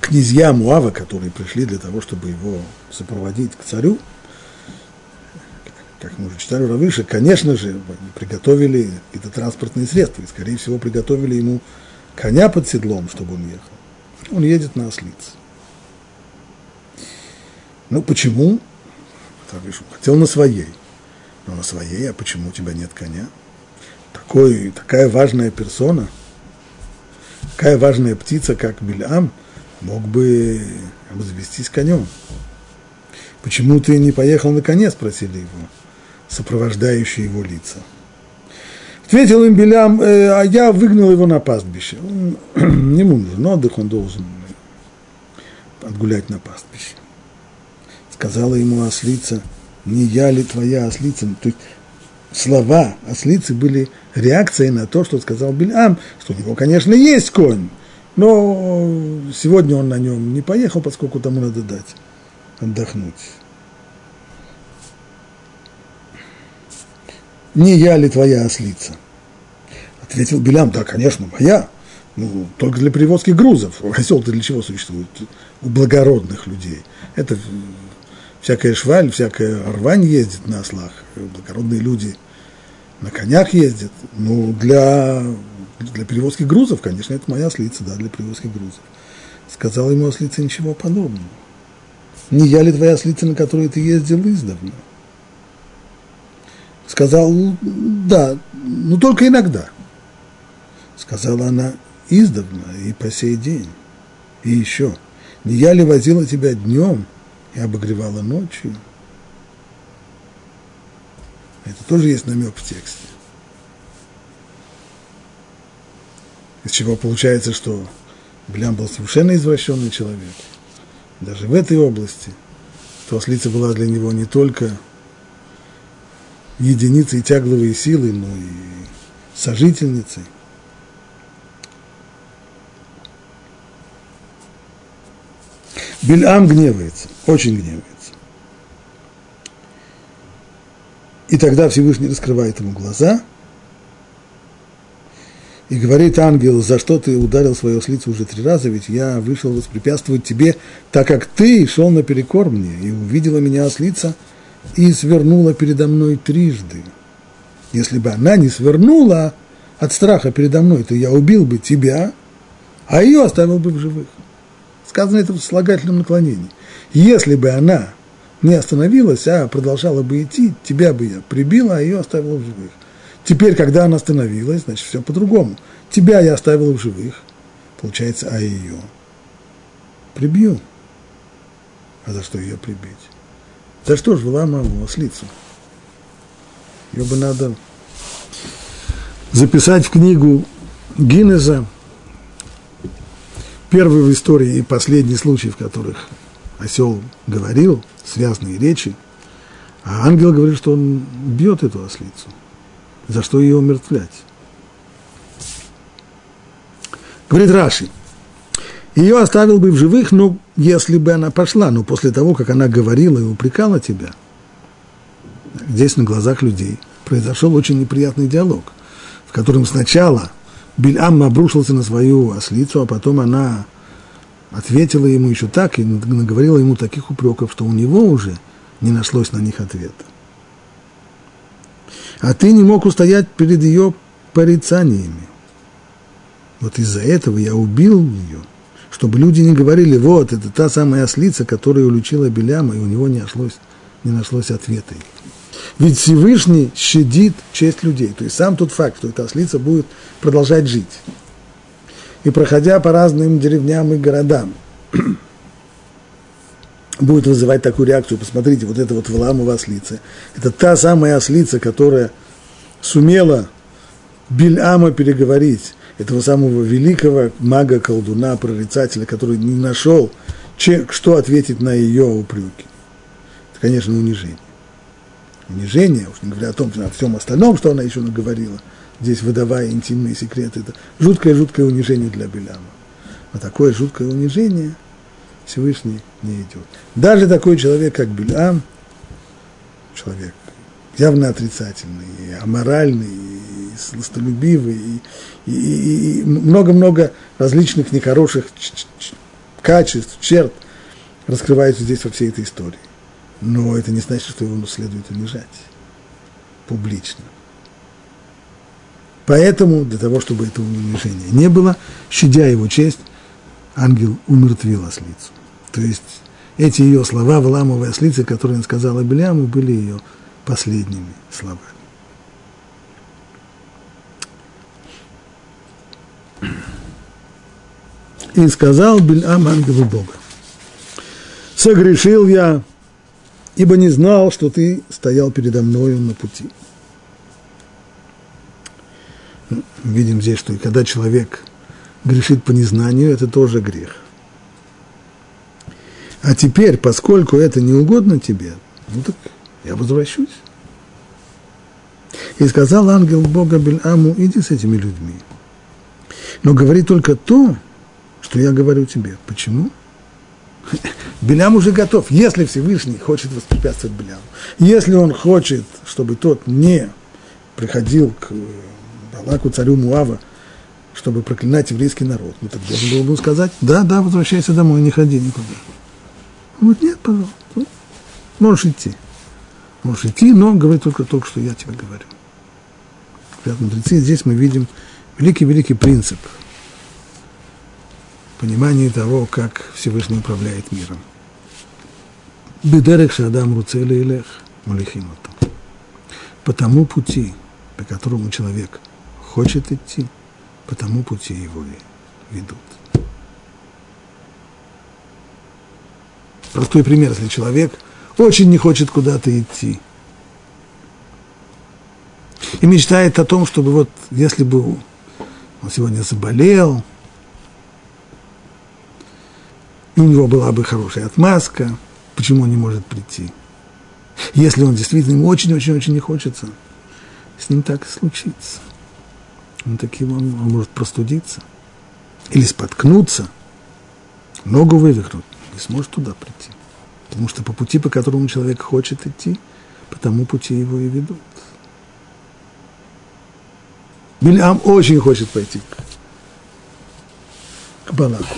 князья Муава, которые пришли для того, чтобы его сопроводить к царю, как мы уже читали выше, конечно же, приготовили какие-то транспортные средства, и, скорее всего, приготовили ему коня под седлом, чтобы он ехал. Он едет на ослице. Ну, почему? Хотел на своей. Но на своей, а почему у тебя нет коня? Такой, такая важная персона, такая важная птица, как Бильам, мог бы обзавестись конем. Почему ты не поехал на коне, спросили его, сопровождающие его лица. Ответил им Белям, э, а я выгнал его на пастбище. Он, ему нужен отдых, он должен отгулять на пастбище. Сказала ему ослица, не я ли твоя ослица? То есть слова ослицы были реакцией на то, что сказал Бильам, что у него, конечно, есть конь, но сегодня он на нем не поехал, поскольку тому надо дать отдохнуть. Не я ли твоя ослица? Ответил Белям, да, конечно, моя. Ну, только для перевозки грузов. Осел-то для чего существует? У благородных людей. Это всякая шваль, всякая рвань ездит на ослах. Благородные люди на конях ездят. Ну, для, для перевозки грузов, конечно, это моя ослица, да, для перевозки грузов. Сказал ему ослица ничего подобного. Не я ли твоя ослица, на которой ты ездил издавна? Сказал, да, но только иногда. Сказала она, издавна и по сей день. И еще, не я ли возила тебя днем и обогревала ночью? Это тоже есть намек в тексте. Из чего получается, что Блям был совершенно извращенный человек. Даже в этой области, то была для него не только единицей тягловой силы, но и сожительницей. Бельам гневается, очень гневается. И тогда Всевышний раскрывает ему глаза и говорит ангел, за что ты ударил свою ослицу уже три раза, ведь я вышел воспрепятствовать тебе, так как ты шел наперекор мне, и увидела меня ослица – и свернула передо мной трижды. Если бы она не свернула от страха передо мной, то я убил бы тебя, а ее оставил бы в живых. Сказано это в слагательном наклонении. Если бы она не остановилась, а продолжала бы идти, тебя бы я прибила, а ее оставила в живых. Теперь, когда она остановилась, значит, все по-другому. Тебя я оставил в живых, получается, а ее прибью. А за что ее прибить? Да что ж, выламывал ослицу. Ее бы надо записать в книгу Гиннеза. Первый в истории и последний случай, в которых осел говорил связанные речи, а ангел говорит, что он бьет эту ослицу. За что ее умертвлять? Говорит Раши, ее оставил бы в живых, но если бы она пошла, но после того, как она говорила и упрекала тебя, здесь на глазах людей произошел очень неприятный диалог, в котором сначала Бильам обрушился на свою ослицу, а потом она ответила ему еще так и наговорила ему таких упреков, что у него уже не нашлось на них ответа. А ты не мог устоять перед ее порицаниями. Вот из-за этого я убил ее – чтобы люди не говорили, вот, это та самая ослица, которая улучила Беляма, и у него не нашлось, не нашлось ответа. Ведь Всевышний щадит честь людей. То есть сам тот факт, что эта ослица будет продолжать жить. И проходя по разным деревням и городам, будет вызывать такую реакцию. Посмотрите, вот это вот Валамова ослица. Это та самая ослица, которая сумела Бильама переговорить этого самого великого мага-колдуна, прорицателя, который не нашел, что ответить на ее упреки. Это, конечно, унижение. Унижение, уж не говоря о том, о всем остальном, что она еще наговорила, здесь выдавая интимные секреты, это жуткое-жуткое унижение для Беляма. А такое жуткое унижение Всевышний не идет. Даже такой человек, как Белям, человек явно отрицательный, аморальный, сластолюбивый, и много-много различных нехороших качеств, черт раскрываются здесь во всей этой истории. Но это не значит, что его следует унижать публично. Поэтому, для того, чтобы этого унижения не было, щадя его честь, ангел умертвил ослицу. То есть эти ее слова, выламывая ослицы, которые он сказал Абеляму, были ее последними словами. И сказал Бельам ангелу Бога, согрешил я, ибо не знал, что ты стоял передо мною на пути. Видим здесь, что когда человек грешит по незнанию, это тоже грех. А теперь, поскольку это не угодно тебе, ну так я возвращусь. И сказал ангел Бога Бельаму, иди с этими людьми. Но говори только то, что я говорю тебе. Почему? Белям уже готов. Если Всевышний хочет воспрепятствовать Беляму, если он хочет, чтобы тот не приходил к Балаку, царю Муава, чтобы проклинать еврейский народ, ну так должен был ему сказать, да, да, возвращайся домой, не ходи никуда. Говорит, нет, пожалуйста, можешь идти. Можешь идти, но говори только то, что я тебе говорю. Говорят мудрецы, здесь мы видим великий-великий принцип – понимании того, как Всевышний управляет миром. Бедерек Шадам Руцели Илех Мулихимату. По тому пути, по которому человек хочет идти, по тому пути его и ведут. Простой пример, если человек очень не хочет куда-то идти и мечтает о том, чтобы вот, если бы он сегодня заболел, и у него была бы хорошая отмазка, почему он не может прийти. Если он действительно ему очень-очень-очень не хочется, с ним так и случится. Он таким он, он может простудиться или споткнуться, ногу вывихнуть, не сможет туда прийти. Потому что по пути, по которому человек хочет идти, по тому пути его и ведут. Бильам очень хочет пойти к Балаку.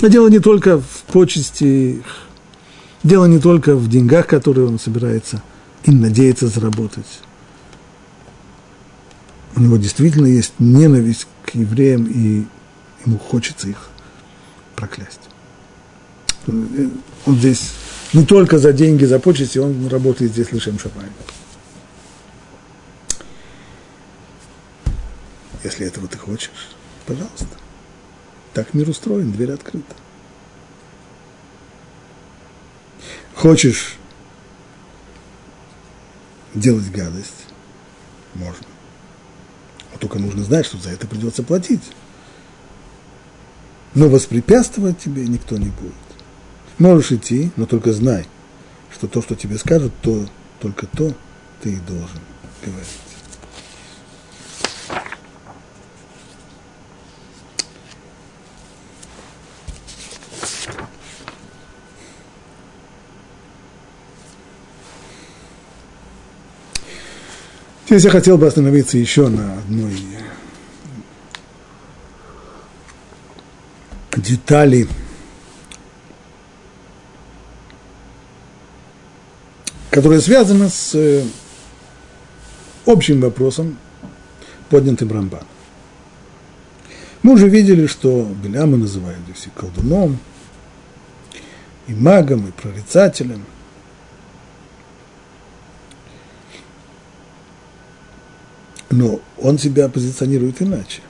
Дело не только в почести, дело не только в деньгах, которые он собирается и надеется заработать. У него действительно есть ненависть к евреям, и ему хочется их проклясть. Он здесь не только за деньги, за почести, он работает здесь лишь шапаем. Если этого ты хочешь, пожалуйста. Так мир устроен, дверь открыта. Хочешь делать гадость? Можно. А только нужно знать, что за это придется платить. Но воспрепятствовать тебе никто не будет. Можешь идти, но только знай, что то, что тебе скажут, то только то ты и должен говорить. Здесь я хотел бы остановиться еще на одной детали которая связана с э, общим вопросом, поднятым Рамбан. Мы уже видели, что Беляма называют здесь и колдуном, и магом, и прорицателем – Но он себя позиционирует иначе.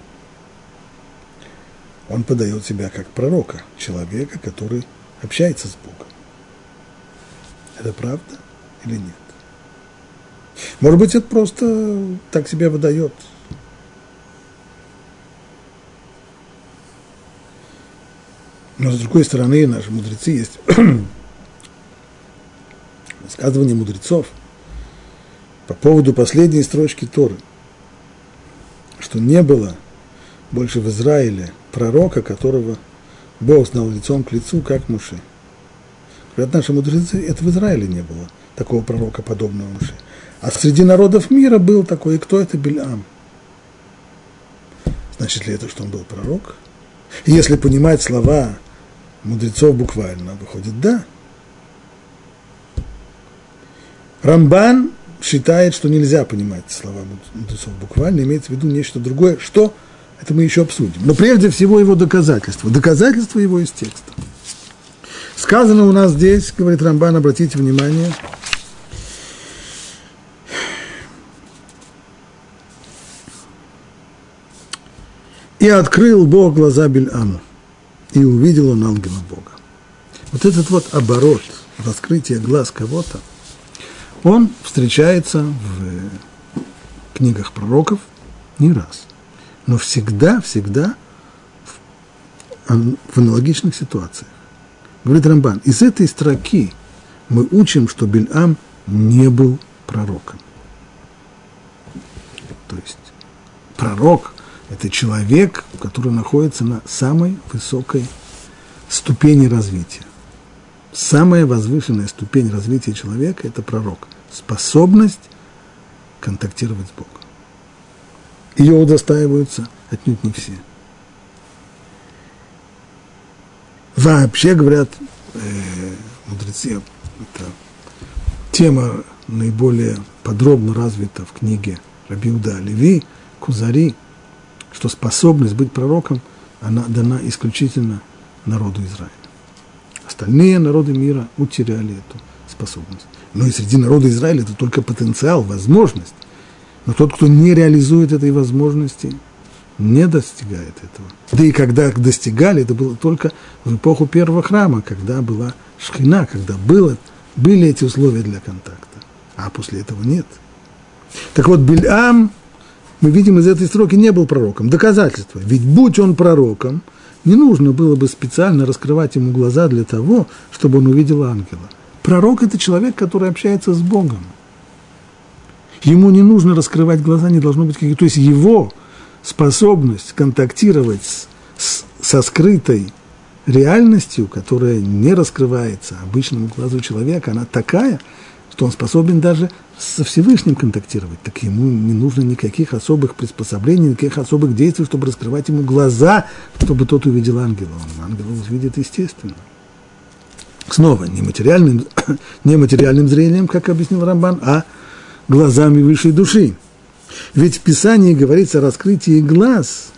Он подает себя как пророка, человека, который общается с Богом. Это правда или нет? Может быть, это просто так себя выдает. Но с другой стороны, наши мудрецы есть высказывание мудрецов по поводу последней строчки Торы – что не было больше в Израиле пророка, которого Бог знал лицом к лицу, как Муше. Говорят наши мудрецы, это в Израиле не было такого пророка, подобного Муше. А среди народов мира был такой, и кто это Бельам? Значит ли это, что он был пророк? И если понимать слова мудрецов буквально, выходит да. Рамбан считает, что нельзя понимать слова мудрецов буквально, имеется в виду нечто другое, что это мы еще обсудим. Но прежде всего его доказательство. Доказательство его из текста. Сказано у нас здесь, говорит Рамбан, обратите внимание, И открыл Бог глаза Бельаму, и увидел он ангела Бога. Вот этот вот оборот, раскрытие глаз кого-то – он встречается в книгах пророков не раз, но всегда, всегда в, в аналогичных ситуациях. Говорит Рамбан, из этой строки мы учим, что Бельам не был пророком. То есть пророк – это человек, который находится на самой высокой ступени развития. Самая возвышенная ступень развития человека – это пророк. Способность контактировать с Богом. Ее удостаиваются отнюдь не все. Вообще, говорят э, мудрецы, это тема наиболее подробно развита в книге Рабиуда Леви, Кузари, что способность быть пророком, она дана исключительно народу Израиля. Остальные народы мира утеряли эту способность. Но и среди народа Израиля это только потенциал, возможность. Но тот, кто не реализует этой возможности, не достигает этого. Да и когда достигали, это было только в эпоху первого храма, когда была шхина, когда было, были эти условия для контакта. А после этого нет. Так вот, Бильам, мы видим из этой строки, не был пророком. Доказательство. Ведь будь он пророком, не нужно было бы специально раскрывать ему глаза для того, чтобы он увидел ангела. Пророк – это человек, который общается с Богом. Ему не нужно раскрывать глаза, не должно быть каких-то... То есть его способность контактировать с, с, со скрытой реальностью, которая не раскрывается обычному глазу человека, она такая, что он способен даже со Всевышним контактировать, так ему не нужно никаких особых приспособлений, никаких особых действий, чтобы раскрывать ему глаза, чтобы тот увидел ангела. Он ангела увидит естественно. Снова, не материальным, зрением, как объяснил Рамбан, а глазами высшей души. Ведь в Писании говорится о раскрытии глаз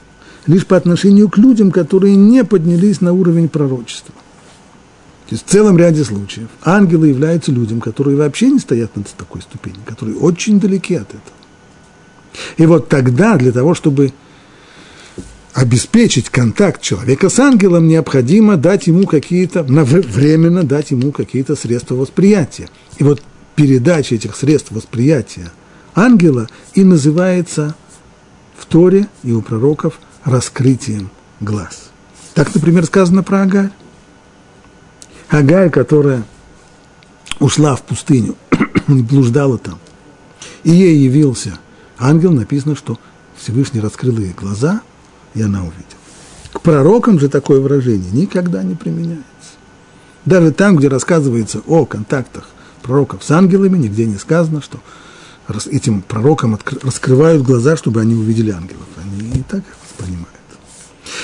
лишь по отношению к людям, которые не поднялись на уровень пророчества. То есть в целом ряде случаев ангелы являются людям, которые вообще не стоят на такой ступени, которые очень далеки от этого. И вот тогда для того, чтобы обеспечить контакт человека с ангелом, необходимо дать ему какие-то, временно дать ему какие-то средства восприятия. И вот передача этих средств восприятия ангела и называется в Торе и у пророков раскрытием глаз. Так, например, сказано про Агарь. Агарь, которая ушла в пустыню блуждала там, и ей явился ангел, написано, что Всевышний раскрыл ей глаза, и она увидела. К пророкам же такое выражение никогда не применяется. Даже там, где рассказывается о контактах пророков с ангелами, нигде не сказано, что этим пророкам раскрывают глаза, чтобы они увидели ангелов. Они и так воспринимают.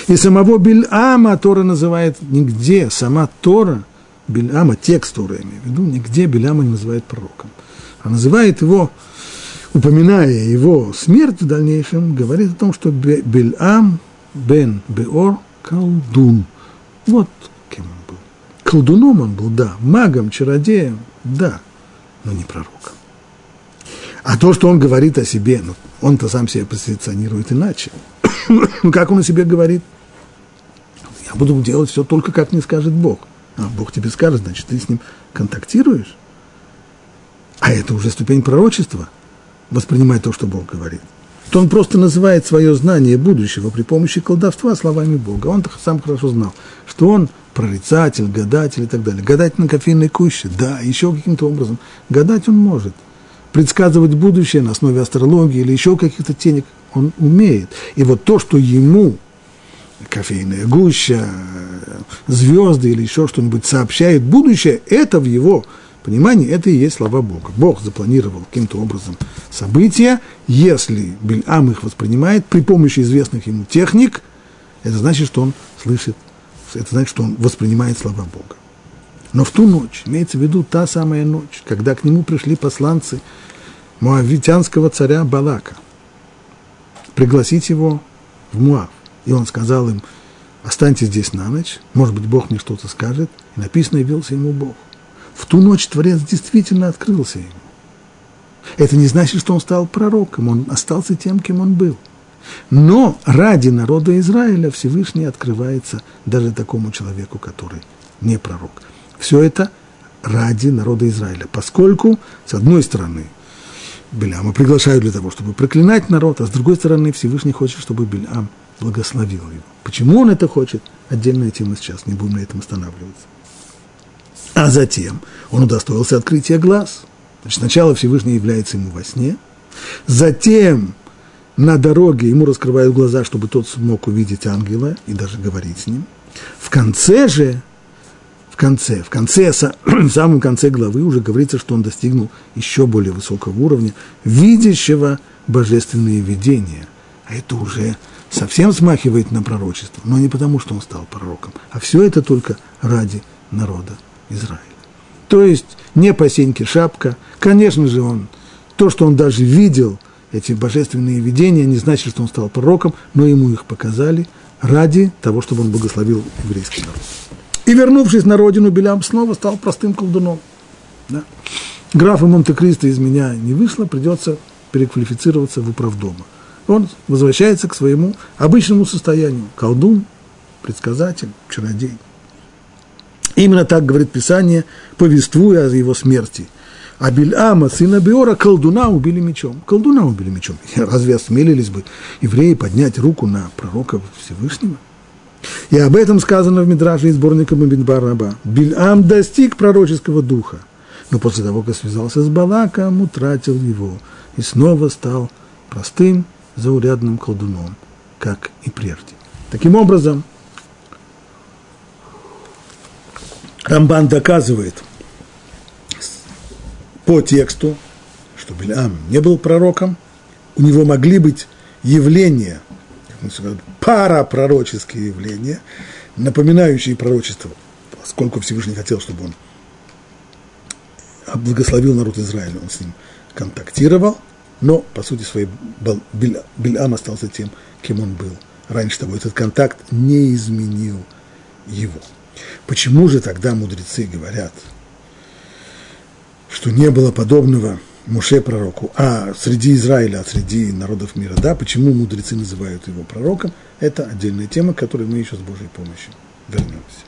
И самого Бильама Тора называет нигде, сама Тора – Бельама, текст Торы, я имею в виду, нигде Бельама не называет пророком. А называет его, упоминая его смерть в дальнейшем, говорит о том, что Бельам бен Беор колдун. Вот кем он был. Колдуном он был, да, магом, чародеем, да, но не пророком. А то, что он говорит о себе, ну, он-то сам себя позиционирует иначе. как он о себе говорит? Я буду делать все только, как мне скажет Бог. А Бог тебе скажет, значит, ты с ним контактируешь. А это уже ступень пророчества, воспринимать то, что Бог говорит. То он просто называет свое знание будущего при помощи колдовства словами Бога. Он сам хорошо знал, что он прорицатель, гадатель и так далее. Гадать на кофейной куще, да, еще каким-то образом. Гадать он может. Предсказывать будущее на основе астрологии или еще каких-то тенек он умеет. И вот то, что ему кофейная гуща, звезды или еще что-нибудь сообщает будущее, это в его понимании, это и есть слова Бога. Бог запланировал каким-то образом события, если Бельам их воспринимает при помощи известных ему техник, это значит, что он слышит, это значит, что он воспринимает слова Бога. Но в ту ночь, имеется в виду та самая ночь, когда к нему пришли посланцы муавитянского царя Балака, пригласить его в Муав. И он сказал им, останьтесь здесь на ночь, может быть, Бог мне что-то скажет. И написано, явился ему Бог. В ту ночь Творец действительно открылся ему. Это не значит, что он стал пророком, он остался тем, кем он был. Но ради народа Израиля Всевышний открывается даже такому человеку, который не пророк. Все это ради народа Израиля, поскольку, с одной стороны, Беляма приглашают для того, чтобы проклинать народ, а с другой стороны, Всевышний хочет, чтобы Белям благословил его. Почему он это хочет? Отдельная тема сейчас, не будем на этом останавливаться. А затем он удостоился открытия глаз. Значит, сначала Всевышний является ему во сне, затем на дороге ему раскрывают глаза, чтобы тот смог увидеть ангела и даже говорить с ним. В конце же, в конце, в конце, в самом конце главы уже говорится, что он достигнул еще более высокого уровня, видящего божественные видения. А это уже совсем смахивает на пророчество, но не потому, что он стал пророком, а все это только ради народа Израиля. То есть не по сеньке шапка, конечно же, он, то, что он даже видел, эти божественные видения, не значит, что он стал пророком, но ему их показали ради того, чтобы он благословил еврейский народ. И вернувшись на родину, Белям снова стал простым колдуном. Да? Графа Монте-Кристо из меня не вышло, придется переквалифицироваться в управдома. Он возвращается к своему обычному состоянию. Колдун, предсказатель, чародей. Именно так говорит Писание, повествуя о его смерти. А Бильама, сына Биора, колдуна убили мечом. Колдуна убили мечом. Разве осмелились бы евреи поднять руку на пророка Всевышнего? И об этом сказано в Мидраше и сборнике Мабинбар Раба. Бильам достиг пророческого духа, но после того, как связался с Балаком, утратил его и снова стал простым, заурядным колдуном, как и прежде. Таким образом, Рамбан доказывает по тексту, что Билям не был пророком, у него могли быть явления, парапророческие явления, напоминающие пророчество, поскольку Всевышний хотел, чтобы он благословил народ Израиля, он с ним контактировал, но, по сути своей, Бильам остался тем, кем он был. Раньше того этот контакт не изменил его. Почему же тогда мудрецы говорят, что не было подобного Муше пророку, а среди Израиля, а среди народов мира, да, почему мудрецы называют его пророком, это отдельная тема, к которой мы еще с Божьей помощью вернемся.